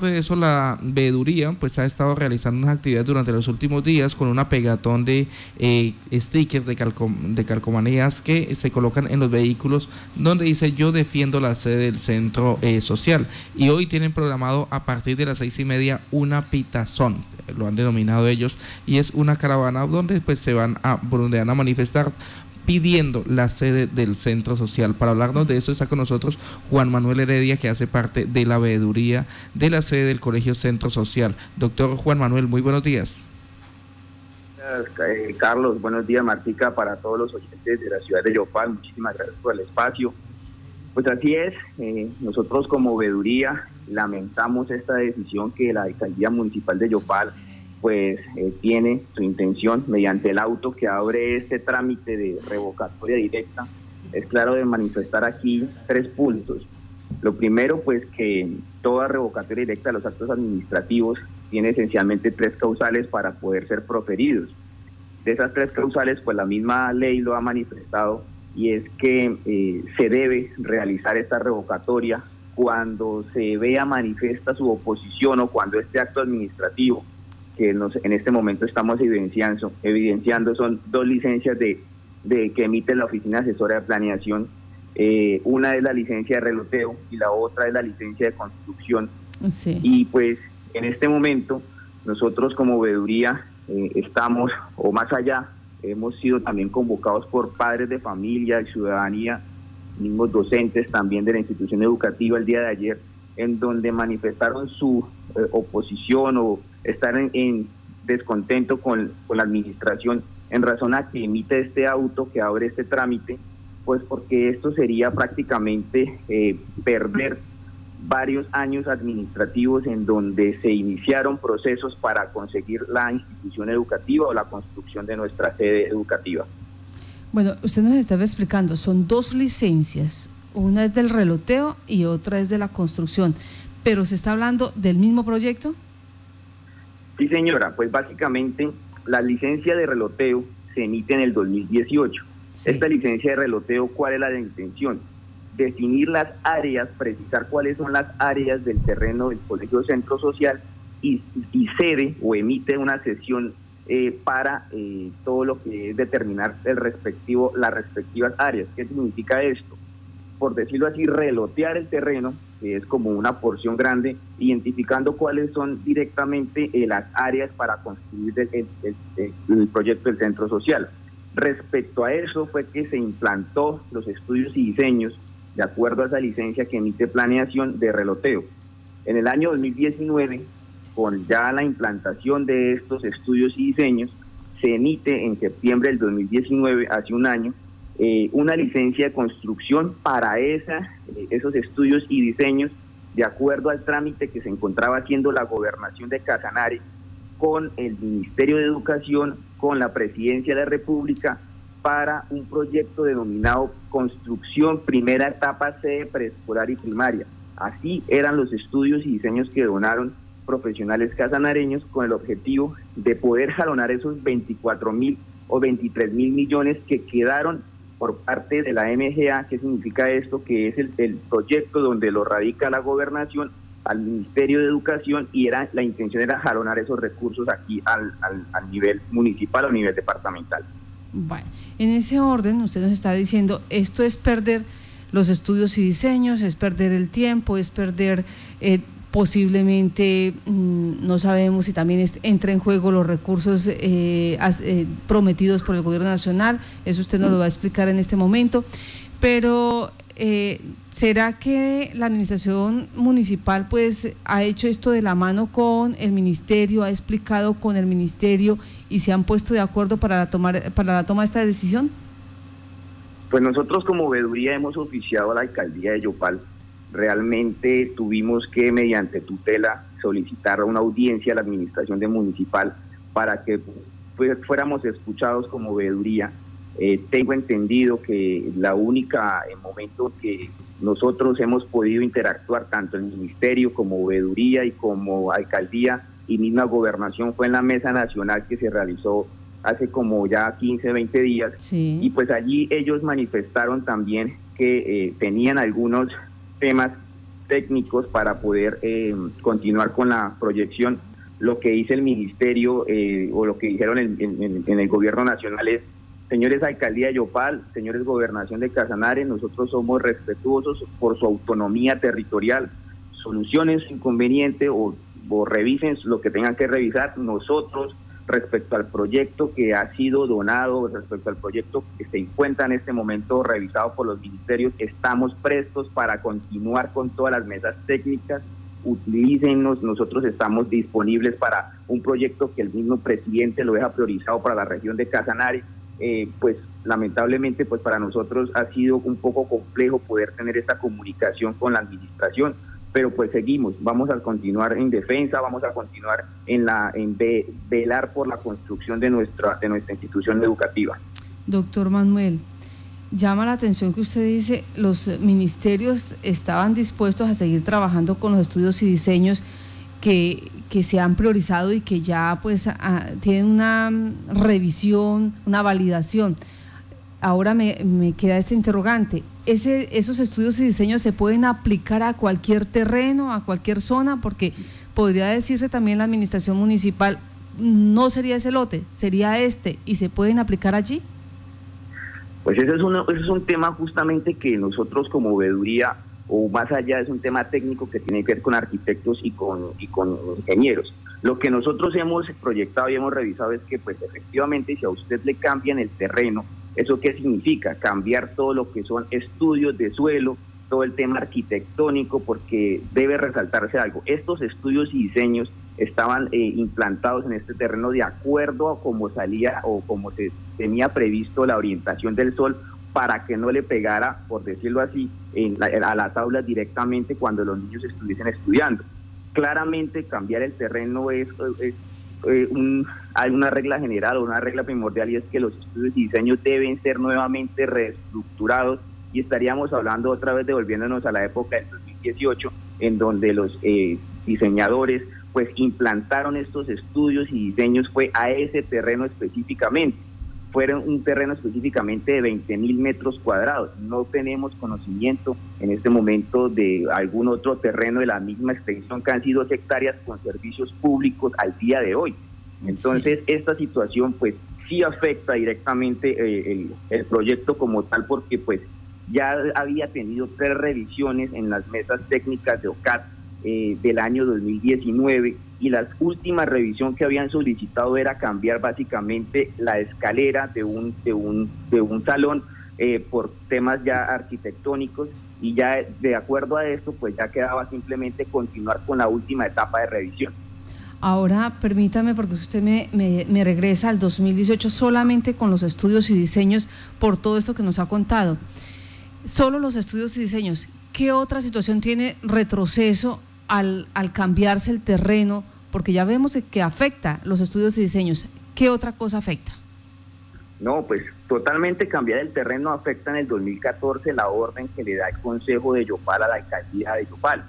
de eso, la veeduría pues ha estado realizando unas actividades durante los últimos días con una pegatón de eh, stickers de, de calcomanías que se colocan en los vehículos donde dice yo defiendo la sede del centro eh, social y hoy tienen programado a partir de las seis y media una pitazón lo han denominado ellos y es una caravana donde pues se van a donde van a manifestar pidiendo la sede del centro social. Para hablarnos de eso está con nosotros Juan Manuel Heredia, que hace parte de la veeduría de la sede del Colegio Centro Social. Doctor Juan Manuel, muy buenos días. Eh, Carlos, buenos días, Martica, para todos los oyentes de la ciudad de Yopal. Muchísimas gracias por el espacio. Pues así es, eh, nosotros como veeduría lamentamos esta decisión que la alcaldía municipal de Yopal pues eh, tiene su intención mediante el auto que abre este trámite de revocatoria directa, es claro de manifestar aquí tres puntos. Lo primero, pues que toda revocatoria directa de los actos administrativos tiene esencialmente tres causales para poder ser proferidos. De esas tres causales, pues la misma ley lo ha manifestado y es que eh, se debe realizar esta revocatoria cuando se vea manifiesta su oposición o cuando este acto administrativo que en este momento estamos evidenciando, evidenciando son dos licencias de, que emite la Oficina Asesora de Planeación. Eh, una es la licencia de reloteo y la otra es la licencia de construcción. Y pues en este momento nosotros como veeduría eh, estamos, o más allá, hemos sido también convocados por padres de familia y ciudadanía, mismos docentes también de la institución educativa el día de ayer, en donde manifestaron su eh, oposición o estar en, descontento con, la administración en razón a que emite este auto, que abre este trámite, pues porque esto sería prácticamente eh, perder varios años administrativos en donde se iniciaron procesos para conseguir la institución educativa o la construcción de nuestra sede educativa. Bueno, usted nos estaba explicando, son dos licencias, una es del reloteo y otra es de la construcción, pero se está hablando del mismo proyecto. Sí, señora, pues básicamente la licencia de reloteo se emite en el 2018. Esta licencia de reloteo, ¿cuál es la de intención? Definir las áreas, precisar cuáles son las áreas del terreno del Colegio Centro Social y, y cede o emite una sesión eh, para eh, todo lo que es determinar el respectivo, las respectivas áreas. ¿Qué significa esto? Por decirlo así, relotear el terreno que es como una porción grande, identificando cuáles son directamente eh, las áreas para construir el, proyecto del centro social. Respecto a eso fue que se implantó los estudios y diseños de acuerdo a esa licencia que emite planeación de reloteo. En el año 2019, con ya la implantación de estos estudios y diseños, se emite en septiembre del 2019, hace un año, eh, una licencia de construcción para esa, eh, esos estudios y diseños de acuerdo al trámite que se encontraba haciendo la gobernación de Casanare con el Ministerio de Educación, con la Presidencia de la República, para un proyecto denominado Construcción Primera Etapa Sede Preescolar y Primaria. Así eran los estudios y diseños que donaron profesionales casanareños con el objetivo de poder jalonar esos 24 mil o 23 mil millones que quedaron por parte de la MGA. ¿Qué significa esto? Que es el, proyecto donde lo radica la gobernación al Ministerio de Educación y era la intención era jalonar esos recursos aquí al, al, nivel municipal o nivel departamental. Bueno, en ese orden usted nos está diciendo, esto es perder los estudios y diseños, es perder el tiempo, es perder eh, posiblemente mm, no sabemos si también entra en juego los recursos eh, eh, prometidos por el gobierno nacional, eso usted nos lo va a explicar en este momento, pero eh, ¿será que la administración municipal pues ha hecho esto de la mano con el ministerio, ha explicado con el ministerio y se han puesto de acuerdo para la, tomar, para la toma de esta decisión? Pues nosotros como veeduría hemos oficiado a la alcaldía de Yopal realmente tuvimos que, mediante tutela, solicitar una audiencia a la administración de municipal para que pues, fuéramos escuchados como veeduría. Eh, tengo entendido que la única en momento que nosotros hemos podido interactuar tanto el ministerio como veeduría y como alcaldía y misma gobernación fue en la mesa nacional que se realizó hace como ya 15, 20 días. Y pues allí ellos manifestaron también que eh, tenían algunos temas técnicos para poder eh, continuar con la proyección. Lo que dice el ministerio eh, o lo que dijeron en, el gobierno nacional es, señores alcaldía de Yopal, señores gobernación de Casanare, nosotros somos respetuosos por su autonomía territorial, solucionen su inconveniente o revisen lo que tengan que revisar. Nosotros respecto al proyecto que ha sido donado, respecto al proyecto que se encuentra en este momento revisado por los ministerios, estamos prestos para continuar con todas las mesas técnicas. Utilícenos, nosotros estamos disponibles para un proyecto que el mismo presidente lo deja priorizado para la región de Casanare. Eh, pues lamentablemente pues para nosotros ha sido un poco complejo poder tener esta comunicación con la administración pero pues seguimos, vamos a continuar en defensa, vamos a continuar en la en velar por la construcción de nuestra de nuestra institución educativa. Doctor Manuel, llama la atención que usted dice los ministerios estaban dispuestos a seguir trabajando con los estudios y diseños que, que se han priorizado y que ya pues tienen una revisión, una validación. Ahora me, me queda este interrogante ese, esos estudios y diseños se pueden aplicar a cualquier terreno, a cualquier zona, porque podría decirse también la administración municipal, no sería ese lote, sería este, y se pueden aplicar allí. Pues ese es, ese es un tema justamente que nosotros como veeduría, o más allá es un tema técnico que tiene que ver con arquitectos y con, y con ingenieros. Lo que nosotros hemos proyectado y hemos revisado es que pues efectivamente si a usted le cambian el terreno, ¿Eso qué significa? Cambiar todo lo que son estudios de suelo, todo el tema arquitectónico, porque debe resaltarse algo. Estos estudios y diseños estaban eh, implantados en este terreno de acuerdo a cómo salía o como se tenía previsto la orientación del sol para que no le pegara, por decirlo así, a las aulas directamente cuando los niños estuviesen estudiando. Claramente cambiar el terreno es eh, hay una regla general o una regla primordial y es que los estudios y diseños deben ser nuevamente reestructurados y estaríamos hablando otra vez devolviéndonos a la época del 2018 en donde los eh, diseñadores pues implantaron estos estudios y diseños fue a ese terreno específicamente fueron un terreno específicamente de 20 mil metros cuadrados. No tenemos conocimiento en este momento de algún otro terreno de la misma extensión que han sido hectáreas con servicios públicos al día de hoy. Entonces, esta situación pues sí afecta directamente eh, el, proyecto como tal porque pues ya había tenido tres revisiones en las mesas técnicas de OCAT eh, del año 2019 y la última revisión que habían solicitado era cambiar básicamente la escalera de un, de un, de un salón eh, por temas ya arquitectónicos y ya de acuerdo a esto pues ya quedaba simplemente continuar con la última etapa de revisión. Ahora permítame porque usted me, me, me regresa al 2018 solamente con los estudios y diseños por todo esto que nos ha contado. Solo los estudios y diseños. ¿Qué otra situación tiene retroceso al, al cambiarse el terreno? Porque ya vemos que afecta los estudios y diseños. ¿Qué otra cosa afecta? No, pues totalmente cambiar el terreno afecta en el 2014 la orden que le da el Consejo de Yopal a la alcaldía de Yopal.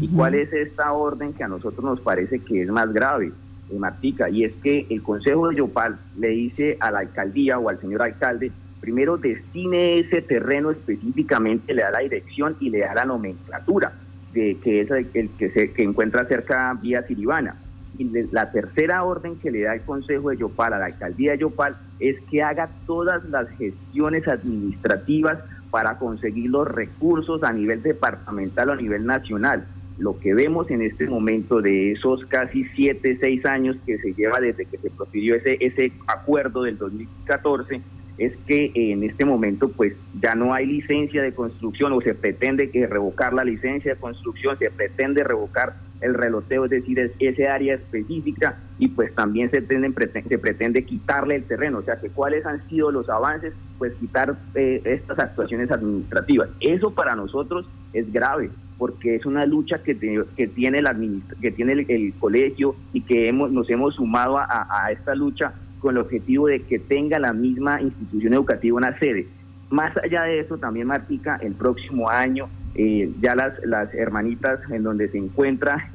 ¿Y cuál es esta orden que a nosotros nos parece que es más grave, eh, Martica? Y es que el Consejo de Yopal le dice a la alcaldía o al señor alcalde, primero destine ese terreno específicamente, le da la dirección y le da la nomenclatura que es el, que se encuentra cerca vía Siribana. Y la tercera orden que le da el Consejo de Yopal a la alcaldía de Yopal es que haga todas las gestiones administrativas para conseguir los recursos a nivel departamental o a nivel nacional. Lo que vemos en este momento de esos casi siete, seis años que se lleva desde que se profirió ese, ese acuerdo del 2014, es que en este momento pues ya no hay licencia de construcción o se pretende que revocar la licencia de construcción, se pretende revocar el reloteo, es decir, ese área específica y pues también se, se pretende quitarle el terreno, o sea que cuáles han sido los avances, pues quitar eh, estas actuaciones administrativas. Eso para nosotros es grave porque es una lucha que, que tiene, el, que tiene el, colegio y que hemos, nos hemos sumado a esta lucha con el objetivo de que tenga la misma institución educativa una sede. Más allá de eso, también Martica, el próximo año, eh, ya las, las hermanitas en donde se encuentra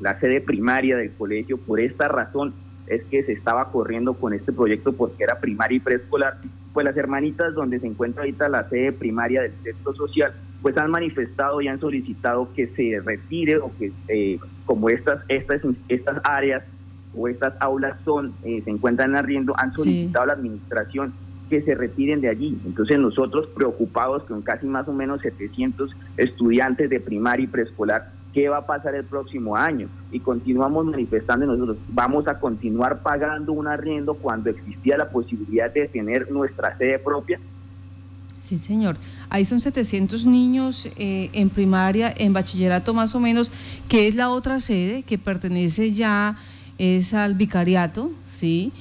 la sede primaria del colegio, por esta razón es que se estaba corriendo con este proyecto porque era primaria y preescolar, pues las hermanitas donde se encuentra ahorita la sede primaria del centro social, pues han manifestado y han solicitado que se retire o que eh, como estas, estas, estas áreas o estas aulas son eh, se encuentran arriendo, han solicitado a la administración que se retiren de allí. Entonces nosotros preocupados con casi más o menos 700 estudiantes de primaria y preescolar, ¿qué va a pasar el próximo año? Y continuamos manifestando nosotros, vamos a continuar pagando un arriendo cuando existía la posibilidad de tener nuestra sede propia. Sí, señor. Ahí son 700 niños eh, en primaria, en bachillerato más o menos, que es la otra sede que pertenece ya es al vicariato, ¿sí?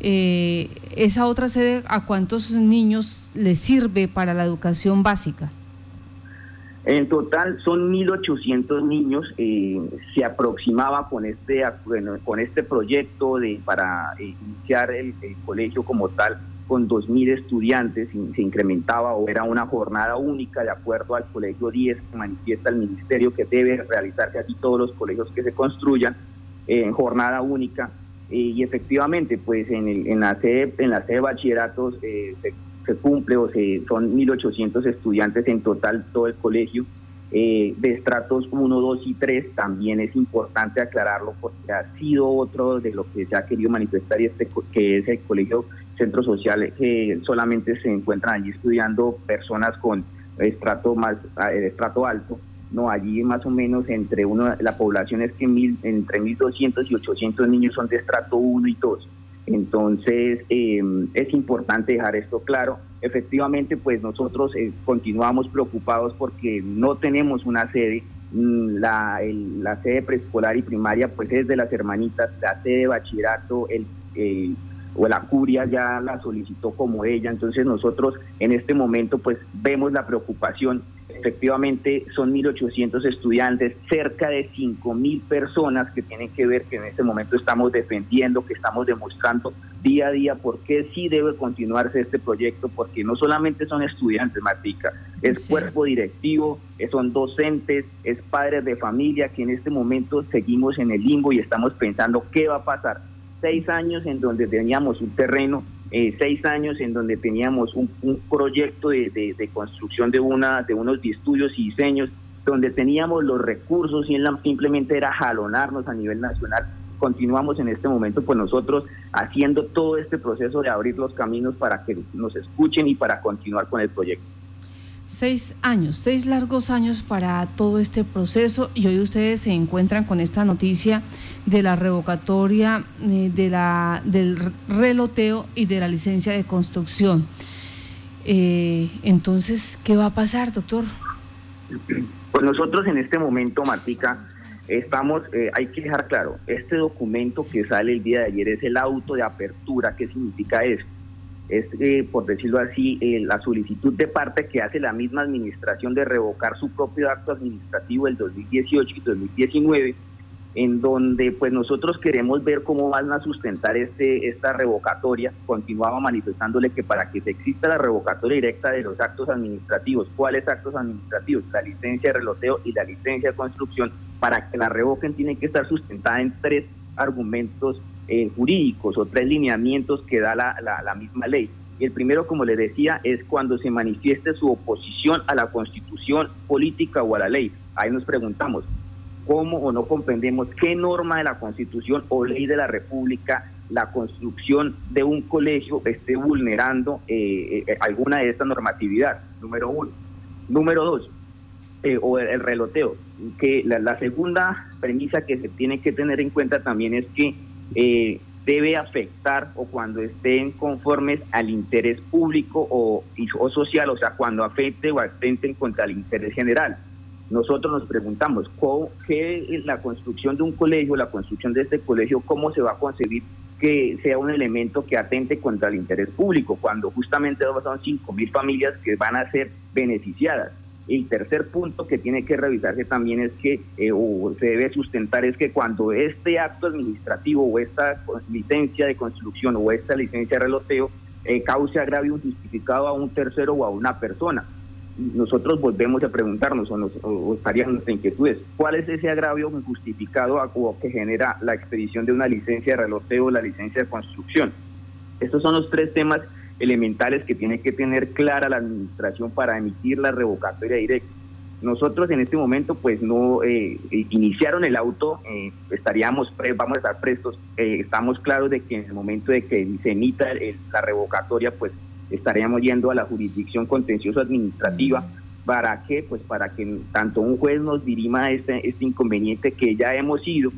Eh, esa otra sede, ¿a cuántos niños les sirve para la educación básica? En total son 1.800 niños. Eh, se aproximaba con este, con este proyecto de, para eh, iniciar el, colegio como tal con 2.000 estudiantes se incrementaba o era una jornada única de acuerdo al colegio 10 que manifiesta el ministerio que debe realizarse así todos los colegios que se construyan en jornada única y efectivamente, pues en, el, en, la sede, en la sede de bachilleratos eh, se, cumple o se, son 1.800 estudiantes en total todo el colegio. Eh, de estratos 1, 2 y 3 también es importante aclararlo porque ha sido otro de lo que se ha querido manifestar y este que es el colegio centro social que solamente se encuentran allí estudiando personas con estrato más eh, estrato alto no, allí más o menos entre uno, la población es que mil, entre 1.200 y 800 niños son de estrato 1 y 2. Entonces, em, es importante dejar esto claro. Efectivamente, pues nosotros eh, continuamos preocupados porque no tenemos una sede. Mm, la, la sede preescolar y primaria, pues es de las hermanitas, la sede de bachillerato, el, o la curia ya la solicitó como ella. Entonces, nosotros en este momento, pues vemos la preocupación efectivamente son 1.800 estudiantes, cerca de 5.000 personas que tienen que ver que en este momento estamos defendiendo, que estamos demostrando día a día por qué sí debe continuarse este proyecto, porque no solamente son estudiantes, Matica, es cuerpo directivo, son docentes, es padres de familia que en este momento seguimos en el limbo y estamos pensando qué va a pasar. Seis años en donde teníamos un terreno eh, seis años en donde teníamos un, proyecto de, construcción de, una, de unos estudios y diseños, donde teníamos los recursos y simplemente era jalonarnos a nivel nacional. Continuamos en este momento, pues nosotros haciendo todo este proceso de abrir los caminos para que nos escuchen y para continuar con el proyecto. Seis años, seis largos años para todo este proceso y hoy ustedes se encuentran con esta noticia de la revocatoria eh, de la, del reloteo y de la licencia de construcción. Eh, entonces, ¿qué va a pasar, doctor? Pues nosotros en este momento, Matica, estamos, eh, hay que dejar claro, este documento que sale el día de ayer es el auto de apertura. ¿Qué significa esto? Es, eh, por decirlo así, eh, la solicitud de parte que hace la misma administración de revocar su propio acto administrativo del 2018 y 2019, en donde pues nosotros queremos ver cómo van a sustentar este esta revocatoria. Continuaba manifestándole que para que se exista la revocatoria directa de los actos administrativos, ¿cuáles actos administrativos? La licencia de reloteo y la licencia de construcción, para que la revoquen tiene que estar sustentada en tres argumentos eh, jurídicos o tres lineamientos que da la, la, misma ley. Y el primero, como le decía, es cuando se manifieste su oposición a la constitución política o a la ley. Ahí nos preguntamos, ¿cómo o no comprendemos qué norma de la constitución o ley de la república la construcción de un colegio esté vulnerando eh, eh, alguna de estas normatividad? Número uno. Número dos, o el, reloteo, que la segunda premisa que se tiene que tener en cuenta también es que eh, debe afectar o cuando estén conformes al interés público o, o social, o sea, cuando afecte o atenten contra el interés general. Nosotros nos preguntamos, ¿qué es la construcción de un colegio, la construcción de este colegio, cómo se va a concebir que sea un elemento que atente contra el interés público, cuando justamente son 5.000 familias que van a ser beneficiadas? El tercer punto que tiene que revisarse también es que, eh, o se debe sustentar, es que cuando este acto administrativo o esta licencia de construcción o esta licencia de reloteo eh, cause agravio injustificado a un tercero o a una persona, nosotros volvemos a preguntarnos o, nos, o estarían nuestras inquietudes, ¿cuál es ese agravio injustificado que genera la expedición de una licencia de reloteo o la licencia de construcción? Estos son los tres temas elementales que tiene que tener clara la administración para emitir la revocatoria directa. Nosotros en este momento pues no eh, iniciaron el auto, eh, estaríamos, vamos a estar prestos, eh, estamos claros de que en el momento de que se emita la revocatoria pues estaríamos yendo a la jurisdicción contencioso administrativa. ¿Para qué? Pues para que tanto un juez nos dirima este, este inconveniente que ya hemos ido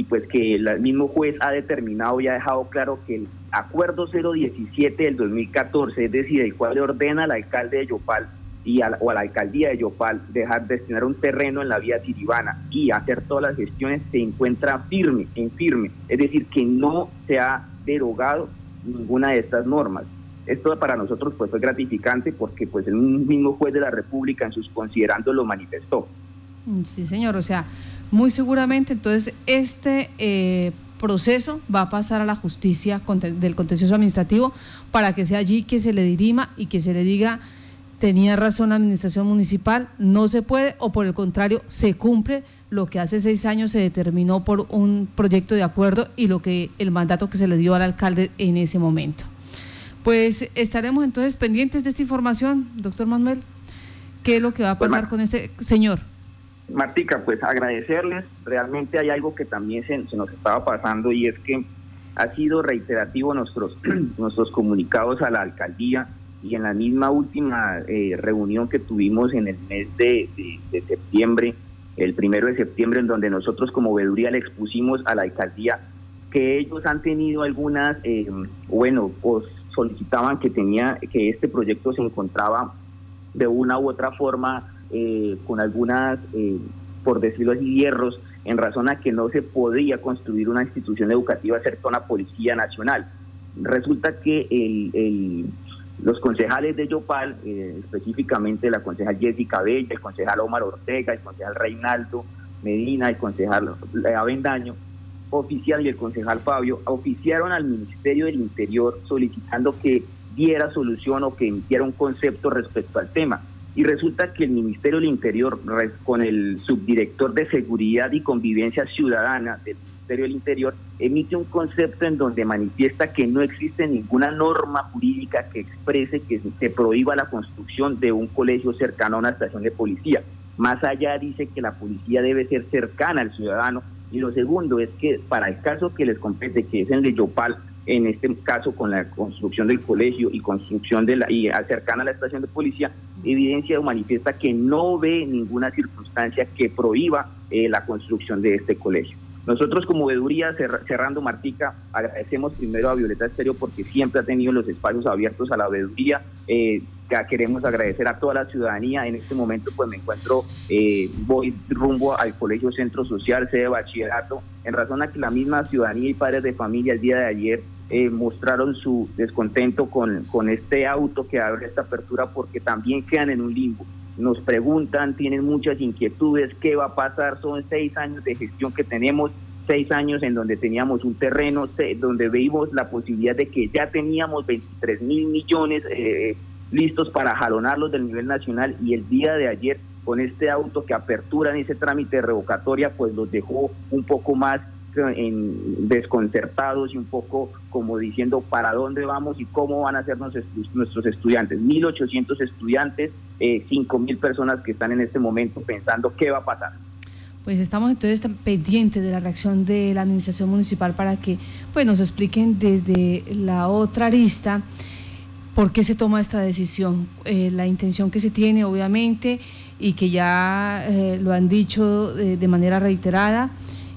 y pues que el mismo juez ha determinado y ha dejado claro que el acuerdo 017 del 2014, es decir, el cual le ordena al alcalde de Yopal y o a la alcaldía de Yopal dejar destinar un terreno en la vía Tiribana y hacer todas las gestiones se encuentra firme, en firme, es decir, que no se ha derogado ninguna de estas normas. Esto para nosotros pues fue gratificante porque pues el mismo juez de la República en sus considerando lo manifestó. Sí, señor, o sea, muy seguramente entonces este eh, proceso va a pasar a la justicia del contencioso administrativo para que sea allí que se le dirima y que se le diga tenía razón la administración municipal, no se puede o por el contrario se cumple lo que hace seis años se determinó por un proyecto de acuerdo y lo que el mandato que se le dio al alcalde en ese momento. Pues estaremos entonces pendientes de esta información, doctor Manuel. ¿Qué es lo que va a pues, pasar con este señor? Martica, pues agradecerles. Realmente hay algo que también se, nos estaba pasando y es que ha sido reiterativo nuestros, nuestros comunicados a la alcaldía y en la misma última eh, reunión que tuvimos en el mes de, septiembre, el primero de septiembre, en donde nosotros como veeduría le expusimos a la alcaldía que ellos han tenido algunas, eh, bueno, pues solicitaban que tenía que este proyecto se encontraba de una u otra forma eh, con algunas, por decirlo así, hierros en razón a que no se podía construir una institución educativa cerca una policía nacional. Resulta que el los concejales de Yopal, eh, específicamente la concejal Jessica Bella, el concejal Omar Ortega, el concejal Reinaldo Medina, el concejal Avendaño, oficial y el concejal Fabio, oficiaron al Ministerio del Interior solicitando que diera solución o que emitiera un concepto respecto al tema. Y resulta que el Ministerio del Interior, con el subdirector de Seguridad y Convivencia Ciudadana del del Interior emite un concepto en donde manifiesta que no existe ninguna norma jurídica que exprese que se prohíba la construcción de un colegio cercano a una estación de policía. Más allá dice que la policía debe ser cercana al ciudadano. Y lo segundo es que para el caso que les compete, que es el de Yopal, en este caso con la construcción del colegio y construcción de la y cercana a la estación de policía, evidencia o manifiesta que no ve ninguna circunstancia que prohíba eh, la construcción de este colegio. Nosotros como veeduría, cerrando Martica, agradecemos primero a Violeta Estéreo porque siempre ha tenido los espacios abiertos a la veeduría. Eh, queremos agradecer a toda la ciudadanía. En este momento pues me encuentro, eh, voy rumbo al Colegio Centro Social, sede de bachillerato, en razón a que la misma ciudadanía y padres de familia el día de ayer eh, mostraron su descontento con, con este auto que abre esta apertura porque también quedan en un limbo nos preguntan, tienen muchas inquietudes, qué va a pasar, son seis años de gestión que tenemos, seis años en donde teníamos un terreno, donde veíamos la posibilidad de que ya teníamos 23 mil millones eh, listos para jalonarlos del nivel nacional y el día de ayer con este auto que apertura en ese trámite de revocatoria, pues los dejó un poco más en desconcertados y un poco como diciendo para dónde vamos y cómo van a ser nuestros estudiantes. 1.800 estudiantes, eh, 5.000 personas que están en este momento pensando qué va a pasar. Pues estamos entonces pendientes de la reacción de la administración municipal para que pues, nos expliquen desde la otra arista por qué se toma esta decisión, eh, la intención que se tiene obviamente y que ya eh, lo han dicho de manera reiterada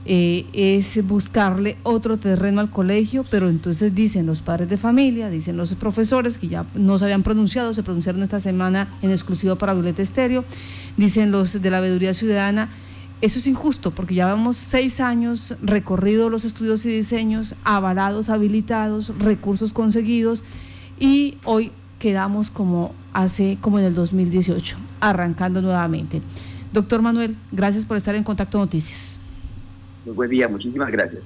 eh, es buscarle otro terreno al colegio, pero entonces dicen los padres de familia, dicen los profesores que ya no se habían pronunciado, se pronunciaron esta semana en exclusivo para Violeta Estéreo, dicen los de la veeduría ciudadana, eso es injusto porque ya vamos seis años recorridos los estudios y diseños, avalados, habilitados, recursos conseguidos y hoy quedamos como hace como en el 2018, arrancando nuevamente. Doctor Manuel, gracias por estar en Contacto Noticias. Buen día, muchísimas gracias.